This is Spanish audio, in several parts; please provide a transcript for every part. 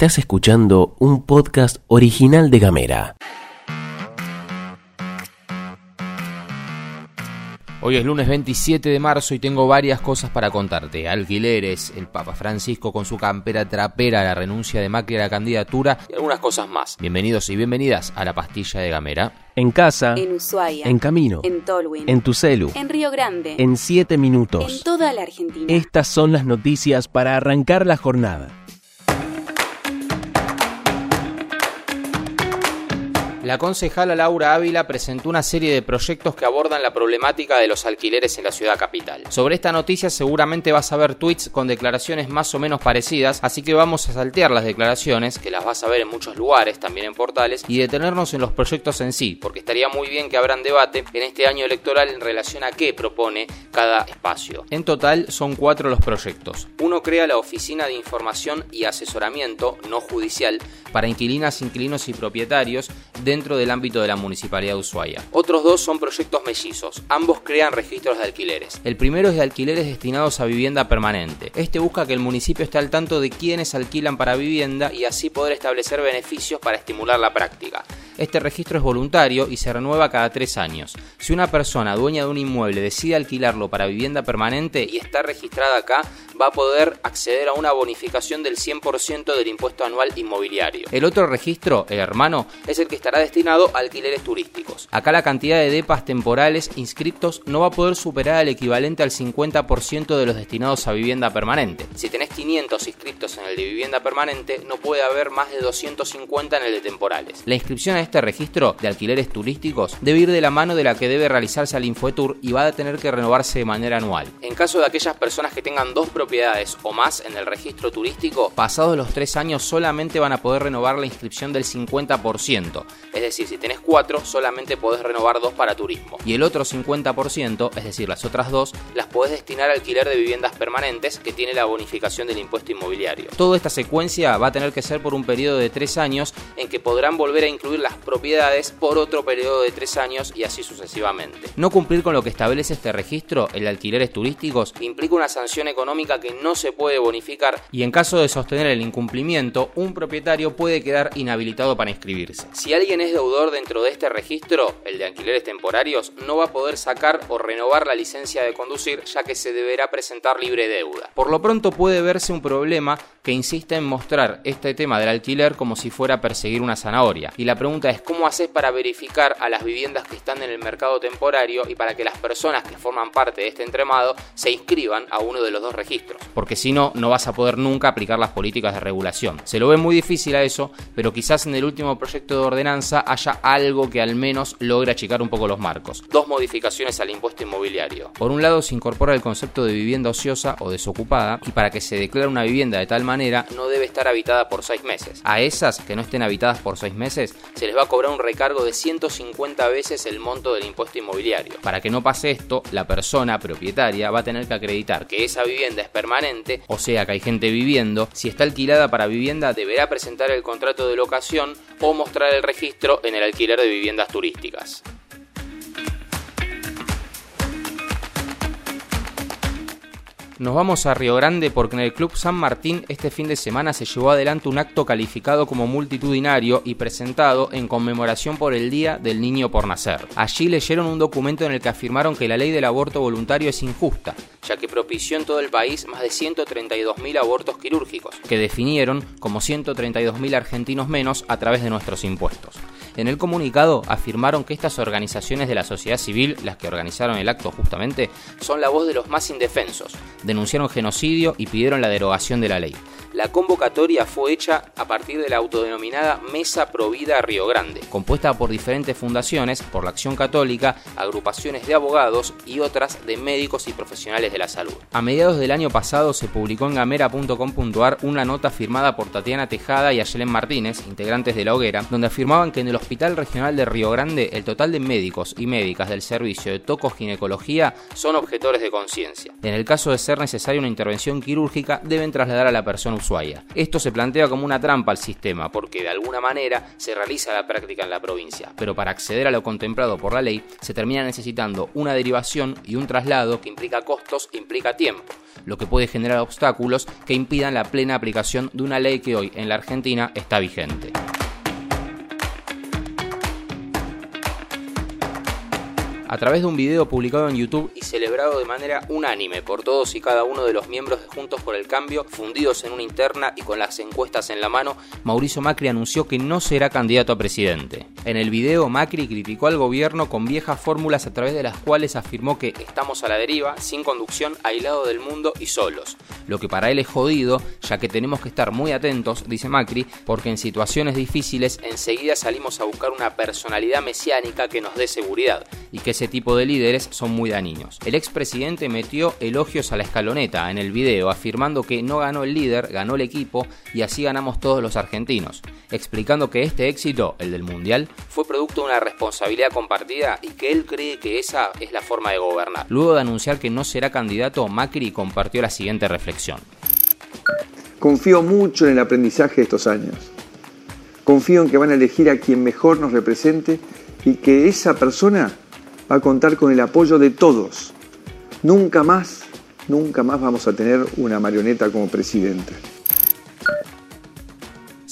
Estás escuchando un podcast original de Gamera. Hoy es lunes 27 de marzo y tengo varias cosas para contarte. Alquileres, el Papa Francisco con su campera trapera, la renuncia de Macri a la candidatura y algunas cosas más. Bienvenidos y bienvenidas a la pastilla de Gamera. En casa, En Ushuaia. en camino, En Tolwyn. en tu celu, En Río Grande. en 7 En minutos. toda la Argentina. Estas son las noticias para arrancar la jornada. La concejala Laura Ávila presentó una serie de proyectos que abordan la problemática de los alquileres en la ciudad capital. Sobre esta noticia seguramente vas a ver tweets con declaraciones más o menos parecidas, así que vamos a saltear las declaraciones, que las vas a ver en muchos lugares, también en portales, y detenernos en los proyectos en sí, porque estaría muy bien que abran debate en este año electoral en relación a qué propone cada espacio. En total son cuatro los proyectos. Uno crea la Oficina de Información y Asesoramiento no judicial para inquilinas, inquilinos y propietarios dentro del ámbito de la Municipalidad de Ushuaia. Otros dos son proyectos mellizos, ambos crean registros de alquileres. El primero es de alquileres destinados a vivienda permanente. Este busca que el municipio esté al tanto de quienes alquilan para vivienda y así poder establecer beneficios para estimular la práctica. Este registro es voluntario y se renueva cada tres años. Si una persona dueña de un inmueble decide alquilarlo para vivienda permanente y está registrada acá, va a poder acceder a una bonificación del 100% del impuesto anual inmobiliario. El otro registro, el hermano, es el que estará destinado a alquileres turísticos. Acá la cantidad de depas temporales inscriptos no va a poder superar el equivalente al 50% de los destinados a vivienda permanente. Si tenés 500 inscriptos en el de vivienda permanente, no puede haber más de 250 en el de temporales. La inscripción a este registro de alquileres turísticos debe ir de la mano de la que debe realizarse al Infoetour y va a tener que renovarse de manera anual. En caso de aquellas personas que tengan dos propiedades o más en el registro turístico, pasados los tres años solamente van a poder renovar la inscripción del 50%. Es decir, si tenés cuatro, solamente podés renovar dos para turismo. Y el otro 50%, es decir, las otras dos, las podés destinar a alquiler de viviendas permanentes que tiene la bonificación del impuesto inmobiliario. Toda esta secuencia va a tener que ser por un periodo de tres años en que podrán volver a incluir las propiedades por otro periodo de tres años y así sucesivamente. No cumplir con lo que establece este registro, el de alquileres turísticos, implica una sanción económica que no se puede bonificar y en caso de sostener el incumplimiento, un propietario puede quedar inhabilitado para inscribirse. Si alguien es deudor dentro de este registro, el de alquileres temporarios, no va a poder sacar o renovar la licencia de conducir ya que se deberá presentar libre deuda. Por lo pronto puede verse un problema que insiste en mostrar este tema del alquiler como si fuera a perseguir una zanahoria. Y la pregunta es cómo haces para verificar a las viviendas que están en el mercado temporario y para que las personas que forman parte de este entremado se inscriban a uno de los dos registros. Porque si no, no vas a poder nunca aplicar las políticas de regulación. Se lo ve muy difícil a eso, pero quizás en el último proyecto de ordenanza haya algo que al menos logre achicar un poco los marcos. Dos modificaciones al impuesto inmobiliario. Por un lado se incorpora el concepto de vivienda ociosa o desocupada y para que se declare una vivienda de tal manera no debe estar habitada por seis meses. A esas que no estén habitadas por seis meses se les va a cobrar un recargo de 150 veces el monto del impuesto inmobiliario. Para que no pase esto, la persona propietaria va a tener que acreditar que esa vivienda es permanente, o sea que hay gente viviendo. Si está alquilada para vivienda deberá presentar el contrato de locación o mostrar el registro en el alquiler de viviendas turísticas. Nos vamos a Río Grande porque en el Club San Martín este fin de semana se llevó adelante un acto calificado como multitudinario y presentado en conmemoración por el Día del Niño por Nacer. Allí leyeron un documento en el que afirmaron que la ley del aborto voluntario es injusta, ya que propició en todo el país más de 132.000 abortos quirúrgicos, que definieron como 132.000 argentinos menos a través de nuestros impuestos. En el comunicado afirmaron que estas organizaciones de la sociedad civil, las que organizaron el acto justamente, son la voz de los más indefensos, denunciaron genocidio y pidieron la derogación de la ley. La convocatoria fue hecha a partir de la autodenominada Mesa Provida Río Grande, compuesta por diferentes fundaciones, por la Acción Católica, agrupaciones de abogados y otras de médicos y profesionales de la salud. A mediados del año pasado se publicó en gamera.com.ar una nota firmada por Tatiana Tejada y Ayelen Martínez, integrantes de la hoguera, donde afirmaban que en el Hospital Regional de Río Grande el total de médicos y médicas del servicio de tocoginecología son objetores de conciencia. En el caso de ser necesaria una intervención quirúrgica, deben trasladar a la persona usuaria Esto se plantea como una trampa al sistema, porque de alguna manera se realiza la práctica en la provincia, pero para acceder a lo contemplado por la ley se termina necesitando una derivación y un traslado que implica costos, implica tiempo, lo que puede generar obstáculos que impidan la plena aplicación de una ley que hoy en la Argentina está vigente. A través de un video publicado en YouTube y celebrado de manera unánime por todos y cada uno de los miembros de Juntos por el Cambio, fundidos en una interna y con las encuestas en la mano, Mauricio Macri anunció que no será candidato a presidente. En el video, Macri criticó al gobierno con viejas fórmulas a través de las cuales afirmó que estamos a la deriva, sin conducción, aislado del mundo y solos. Lo que para él es jodido, ya que tenemos que estar muy atentos, dice Macri, porque en situaciones difíciles enseguida salimos a buscar una personalidad mesiánica que nos dé seguridad y que ese tipo de líderes son muy dañinos. El expresidente metió elogios a la escaloneta en el video, afirmando que no ganó el líder, ganó el equipo y así ganamos todos los argentinos, explicando que este éxito, el del Mundial, fue producto de una responsabilidad compartida y que él cree que esa es la forma de gobernar. Luego de anunciar que no será candidato, Macri compartió la siguiente reflexión. Confío mucho en el aprendizaje de estos años. Confío en que van a elegir a quien mejor nos represente y que esa persona va a contar con el apoyo de todos. Nunca más, nunca más vamos a tener una marioneta como presidente.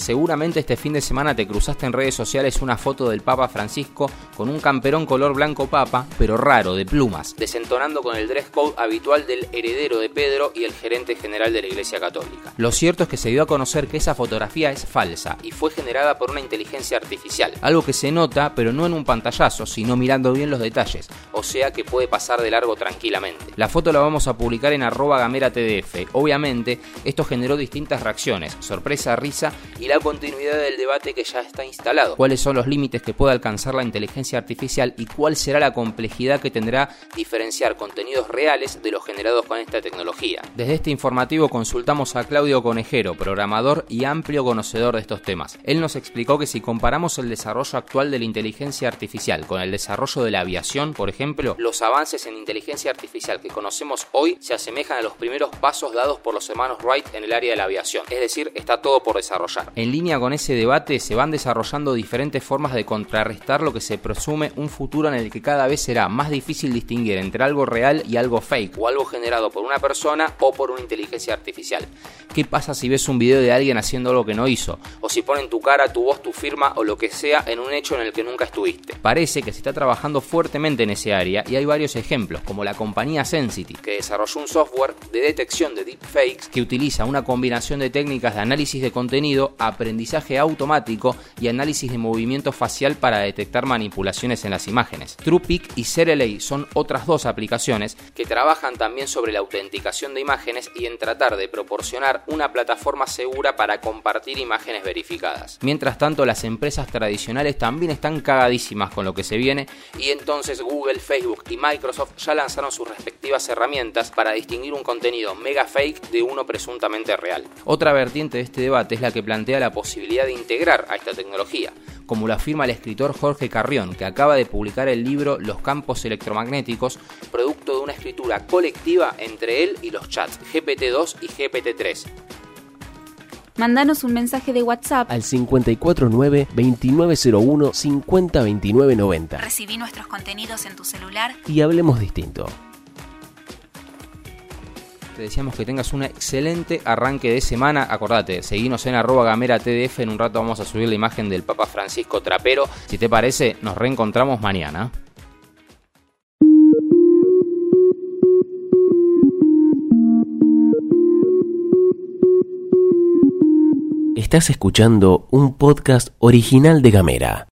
Seguramente este fin de semana te cruzaste en redes sociales una foto del Papa Francisco con un camperón color blanco papa, pero raro, de plumas, desentonando con el dress code habitual del heredero de Pedro y el gerente general de la Iglesia Católica. Lo cierto es que se dio a conocer que esa fotografía es falsa y fue generada por una inteligencia artificial, algo que se nota, pero no en un pantallazo, sino mirando bien los detalles, o sea que puede pasar de largo tranquilamente. La foto la vamos a publicar en arroba gamera tdf. Obviamente, esto generó distintas reacciones, sorpresa, risa y la continuidad del debate que ya está instalado. ¿Cuáles son los límites que puede alcanzar la inteligencia artificial y cuál será la complejidad que tendrá diferenciar contenidos reales de los generados con esta tecnología? Desde este informativo consultamos a Claudio Conejero, programador y amplio conocedor de estos temas. Él nos explicó que si comparamos el desarrollo actual de la inteligencia artificial con el desarrollo de la aviación, por ejemplo, los avances en inteligencia artificial que conocemos hoy se asemejan a los primeros pasos dados por los hermanos Wright en el área de la aviación. Es decir, está todo por desarrollar. En línea con ese debate se van desarrollando diferentes formas de contrarrestar lo que se presume un futuro en el que cada vez será más difícil distinguir entre algo real y algo fake, o algo generado por una persona o por una inteligencia artificial. ¿Qué pasa si ves un video de alguien haciendo algo que no hizo? O si ponen tu cara, tu voz, tu firma o lo que sea en un hecho en el que nunca estuviste. Parece que se está trabajando fuertemente en ese área y hay varios ejemplos, como la compañía Sensity, que desarrolló un software de detección de deepfakes que utiliza una combinación de técnicas de análisis de contenido a aprendizaje automático y análisis de movimiento facial para detectar manipulaciones en las imágenes. TruePic y Cerelay son otras dos aplicaciones que trabajan también sobre la autenticación de imágenes y en tratar de proporcionar una plataforma segura para compartir imágenes verificadas. Mientras tanto, las empresas tradicionales también están cagadísimas con lo que se viene y entonces Google, Facebook y Microsoft ya lanzaron sus respectivas herramientas para distinguir un contenido mega fake de uno presuntamente real. Otra vertiente de este debate es la que plantea la posibilidad de integrar a esta tecnología, como lo afirma el escritor Jorge Carrión, que acaba de publicar el libro Los campos electromagnéticos, producto de una escritura colectiva entre él y los chats GPT-2 y GPT-3. Mandanos un mensaje de WhatsApp al 549-2901-502990. Recibí nuestros contenidos en tu celular y hablemos distinto. Te decíamos que tengas un excelente arranque de semana. Acordate, seguimos en arroba gamera TDF. En un rato vamos a subir la imagen del Papa Francisco Trapero. Si te parece, nos reencontramos mañana. Estás escuchando un podcast original de Gamera.